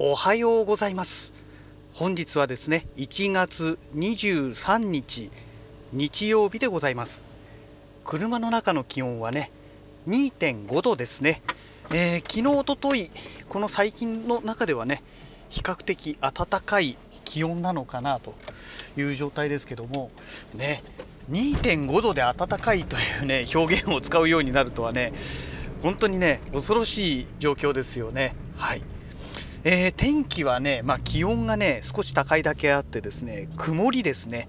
おはようございます。本日はですね1月23日日曜日でございます。車の中の気温はね2.5度ですね、えー、昨日おとといこの最近の中ではね比較的暖かい気温なのかなという状態ですけどもね2.5度で暖かいというね表現を使うようになるとはね本当にね恐ろしい状況ですよね。はい。えー、天気はね、まあ、気温がね少し高いだけあってですね曇りですね、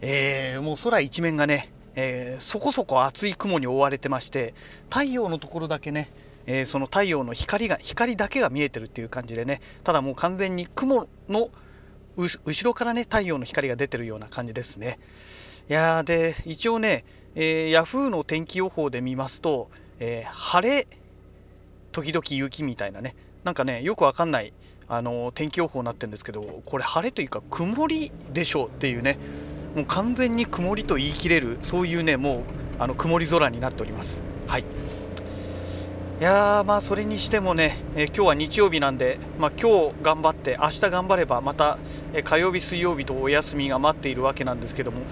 えー、もう空一面がね、えー、そこそこ厚い雲に覆われてまして太陽のところだけね、えその太陽の光が光だけが見えてるっていう感じでねただもう完全に雲の後ろからね太陽の光が出てるような感じですね。いやで一応ね、えヤフーの天気予報で見ますと、え晴れ時々雪みたいなねなんかねよくわかんないあの天気予報になってるんですけどこれ晴れというか曇りでしょうっていうねもう完全に曇りと言い切れるそういうねもうあの曇り空になっております。はい。いやーまあそれにしてもね、えー、今日は日曜日なんで、まあ、今日頑張って明日頑張ればまた、えー、火曜日水曜日とお休みが待っているわけなんですけども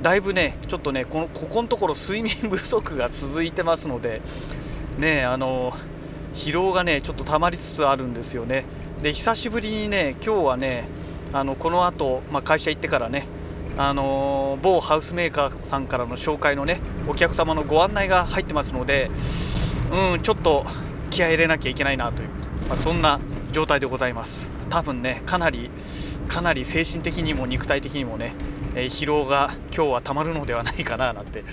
だいぶねちょっとねこのここのところ睡眠不足が続いてますのでねあのー疲労がねちょっと溜まりつつあるんですよね。で久しぶりにね今日はねあのこの後、まあ、会社行ってからねあのー、某ハウスメーカーさんからの紹介のねお客様のご案内が入ってますのでうんちょっと気合い入れなきゃいけないなという、まあ、そんな状態でございます。多分ねかなりかなり精神的にも肉体的にもね、えー、疲労が今日はたまるのではないかななんて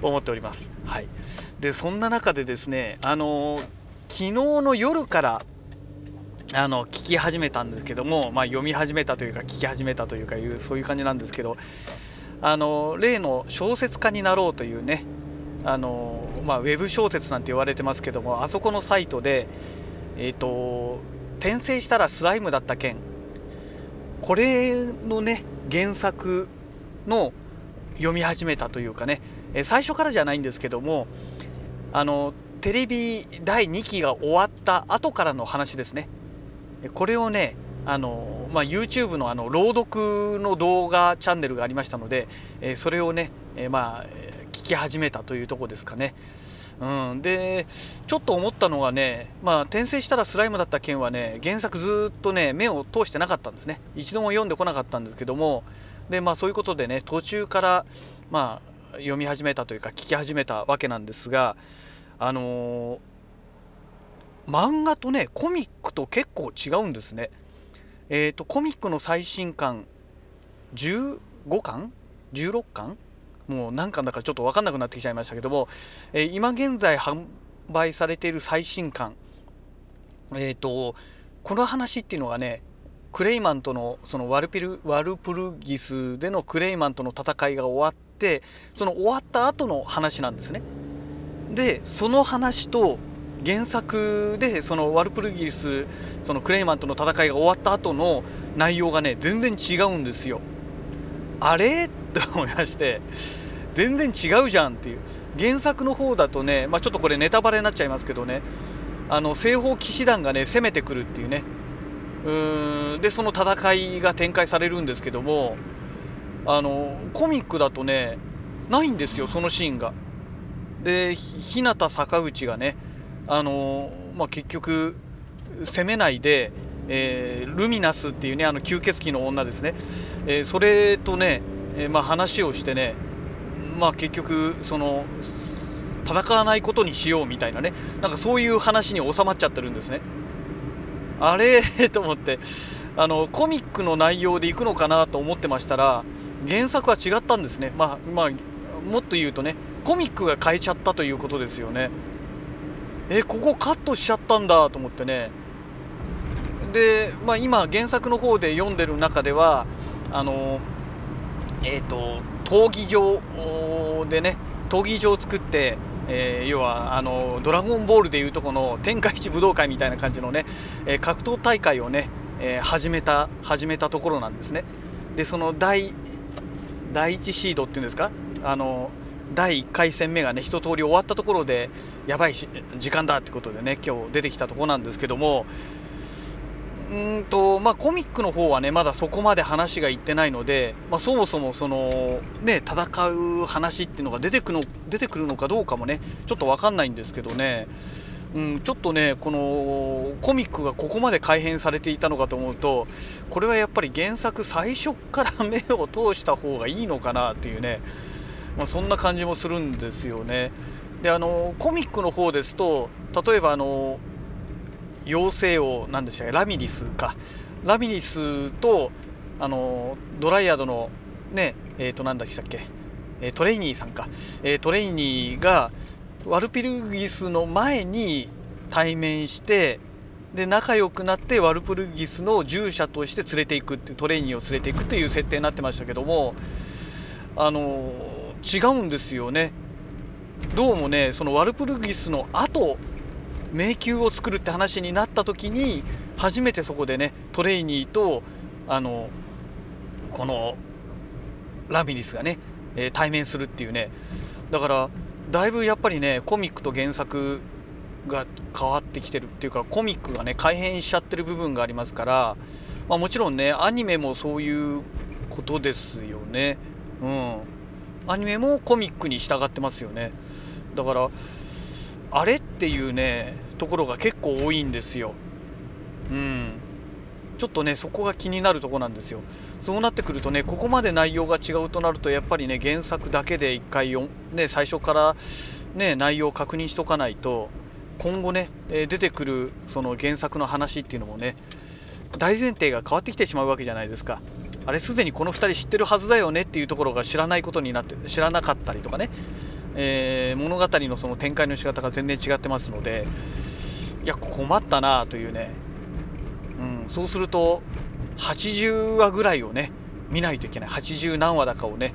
思っております。はい。でそんな中でですねあのー昨日の夜からあの聞き始めたんですけども、まあ、読み始めたというか聞き始めたというかいうそういう感じなんですけどあの例の小説家になろうというねあの、まあ、ウェブ小説なんて言われてますけどもあそこのサイトで、えーと、転生したらスライムだった件これのね原作の読み始めたというかね最初からじゃないんですけどもあのテレビ第2期が終わった後からの話ですね。これをね、あのまあ、YouTube のあの朗読の動画チャンネルがありましたので、えそれをね、えまあ、聞き始めたというとこですかね。うん、でちょっと思ったのがね、まあ、転生したらスライムだった件はね原作ずっとね目を通してなかったんですね一度も読んでこなかったんですけどもで、まあ、そういうことでね途中から、まあ、読み始めたというか聞き始めたわけなんですがあのー、漫画とねコミックと結構違うんですね。え、ー、とコミックの最新刊15巻 ?16 巻？もう何巻だかちょっと分かんなくなってきちゃいましたけども、えー、今現在販売されている最新刊えっ、とこの話っていうのがねクレイマンとのそのワルピルワルプルギスでのクレイマンとの戦いが終わってその終わった後の話なんですね。でその話と原作でそのワルプルギリスそのクレイマンとの戦いが終わった後の内容がね全然違うんですよ。あれ？って思いまして全然違うじゃんっていう原作の方だとね、まあ、ちょっとこれネタバレになっちゃいますけどねあの西方騎士団がね攻めてくるっていうねうーんでその戦いが展開されるんですけどもあのコミックだとねないんですよそのシーンが。で日向坂内がねあのまあ、結局攻めないで、えー、ルミナスっていうねあの吸血鬼の女ですね、えー、それとね、えー、まあ、話をしてね、まあ、結局その戦わないことにしようみたいなねなんかそういう話に収まっちゃってるんですね。あれ？と思ってあのコミックの内容でいくのかなと思ってましたら原作は違ったんですね。まあまあもっと言うとねコミックが変えちゃったということですよね。えここカットしちゃったんだと思ってね。で、まあ、今原作の方で読んでる中ではあのえっ、ー、と闘技場でね闘技場を作ってえー、要はあのドラゴンボールでいうとこの天下一武道会みたいな感じのね、えー、格闘大会をね、え、始めた始めたところなんですね。でその第第1シードっていうんですか？あの第1回戦目がね一通り終わったところでやばい時間だってことでね今日出てきたところなんですけどもうんとまあコミックの方はねまだそこまで話がいってないので、まあ、そもそもそのね戦う話っていうのが出てくの出てくるのかどうかもねちょっと分かんないんですけどね、うん、ちょっとねこのコミックがここまで改編されていたのかと思うとこれはやっぱり原作最初から目を通した方がいいのかなっていうね、まあ、そんな感じもするんですよね。であのコミックの方ですと例えばあの妖精王なんでしたっけ？ラミリスか。ラミリスとあのドライアドのねえっ、ー、と何でしたっけ、えトレイニーさんか、えトレイニーがワルピルギスの前に対面してで仲良くなってワルプルギスの従者として連れていくってトレイニーを連れていくっていう設定になってましたけどもあの違うんですよね。どうもねそのワルプルギスの後迷宮を作るって話になった時に初めてそこでねトレイニーとあのこのラミリスがね、えー、対面するっていうね。だからだいぶやっぱりねコミックと原作が変わってきてるっていうかコミックがね改変しちゃってる部分がありますから、まあ、もちろんねアニメもそういうことですよね。うん。アニメもコミックに従ってますよね。だからあれっていうねところが結構多いんですよ。うん。ちょっとねそこが気になるとこなんですよ。そうなってくるとねここまで内容が違うとなるとやっぱりね原作だけで一回よ、ね、最初からね内容を確認しとかないと今後ね、え出てくるその原作の話っていうのもね大前提が変わってきてしまうわけじゃないですか。あれすでにこの2人知ってるはずだよねっていうところが知らないことになって知らなかったりとかね。えー、物語のその展開の仕方が全然違ってますのでいや困ったなというね、うん、そうすると80話ぐらいをね見ないといけない。80何話だかをね、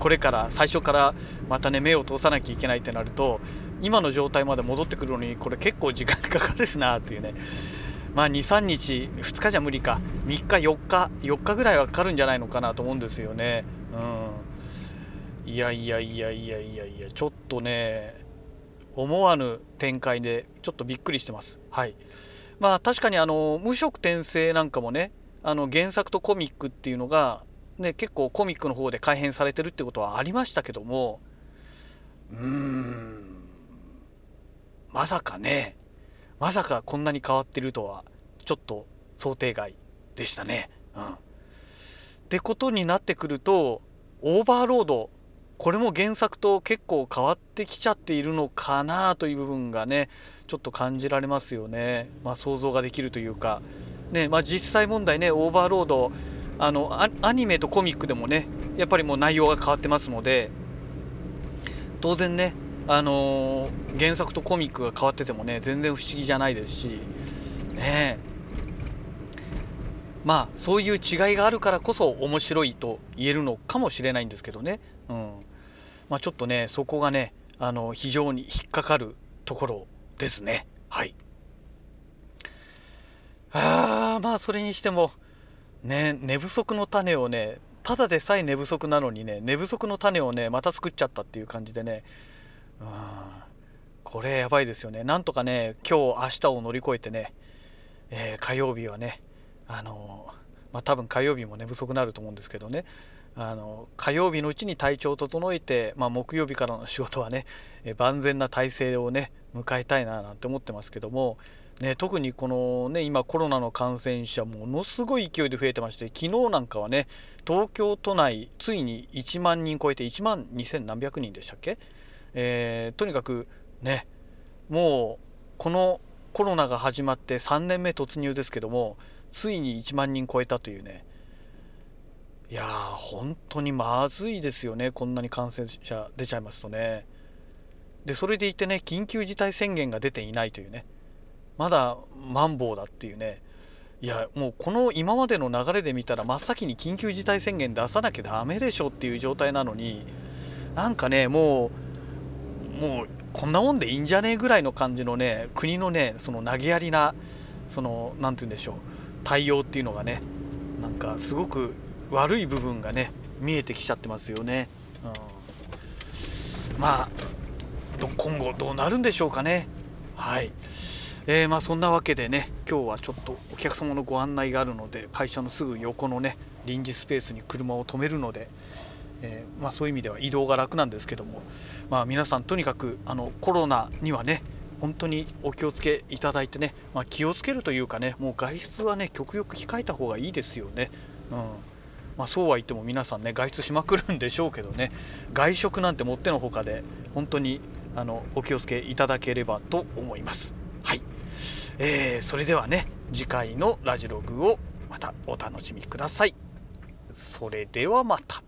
これから最初からまたね目を通さなきゃいけないってなると今の状態まで戻ってくるのにこれ結構時間かかるなというね。まあ23日2日じゃ無理か。3日4日4日ぐらいはかかるんじゃないのかなと思うんですよね。うん。いやいやいやいやいやいやちょっとね思わぬ展開でちょっとびっくりしてます。はい。まあ確かにあの無色転生なんかもねあの原作とコミックっていうのがね結構コミックの方で改編されてるってことはありましたけどもうーんまさかねまさかこんなに変わってるとはちょっと想定外でしたね。うん、ってことになってくるとオーバーロードこれも原作と結構変わってきちゃっているのかなという部分がねちょっと感じられますよね、まあ、想像ができるというか、ねまあ、実際問題ねオーバーロードあのアニメとコミックでもねやっぱりもう内容が変わってますので当然ねあのー、原作とコミックが変わっててもね全然不思議じゃないですしねまあそういう違いがあるからこそ面白いと言えるのかもしれないんですけどね。うん。まあ、ちょっとねそこがねあの非常に引っかかるところですね。はい。あまあそれにしてもね寝不足の種をねただでさえ寝不足なのにね寝不足の種をねまた作っちゃったっていう感じでねうん。これやばいですよね。なんとかね今日明日を乗り越えてね、えー、火曜日はねあのまあ多分火曜日も寝不足になると思うんですけどね。あの火曜日のうちに体調を整えて、まあ、木曜日からの仕事はねえ万全な体制をね迎えたいななんて思ってますけども、ね、特にこの、ね、今コロナの感染者ものすごい勢いで増えてまして昨日なんかはね東京都内ついに1万人超えて1万2000何百人でしたっけ、えー、とにかくねもうこのコロナが始まって3年目突入ですけどもついに1万人超えたというね。いや本当にまずいですよね。こんなに感染者出ちゃいますとね。でそれでいてね緊急事態宣言が出ていないというね。まだマンボウだっていうね。いやもうこの今までの流れで見たら真っ先に緊急事態宣言出さなきゃダメでしょっていう状態なのになんかねもうもうこんなもんでいいんじゃねえぐらいの感じのね国のねその投げやりなその何て言うんでしょう対応っていうのがねなんかすごく悪い部分がね見えてきちゃってますよね、うん、まあ今後どうなるんでしょうかね。はい。えー、まあそんなわけでね今日はちょっとお客様のご案内があるので会社のすぐ横のね臨時スペースに車を止めるので、えー、まあ、そういう意味では移動が楽なんですけども、まあ、皆さんとにかくあのコロナにはね本当にお気をつけいただいてね、まあ、気をつけるというかねもう外出はね極力控えた方がいいですよね。うんまあ、そうは言っても皆さんね外出しまくるんでしょうけどね外食なんてもってのほかで本当にあのお気をつけいただければと思います。はい、えー、それではね次回のラジログをまたお楽しみください。それではまた。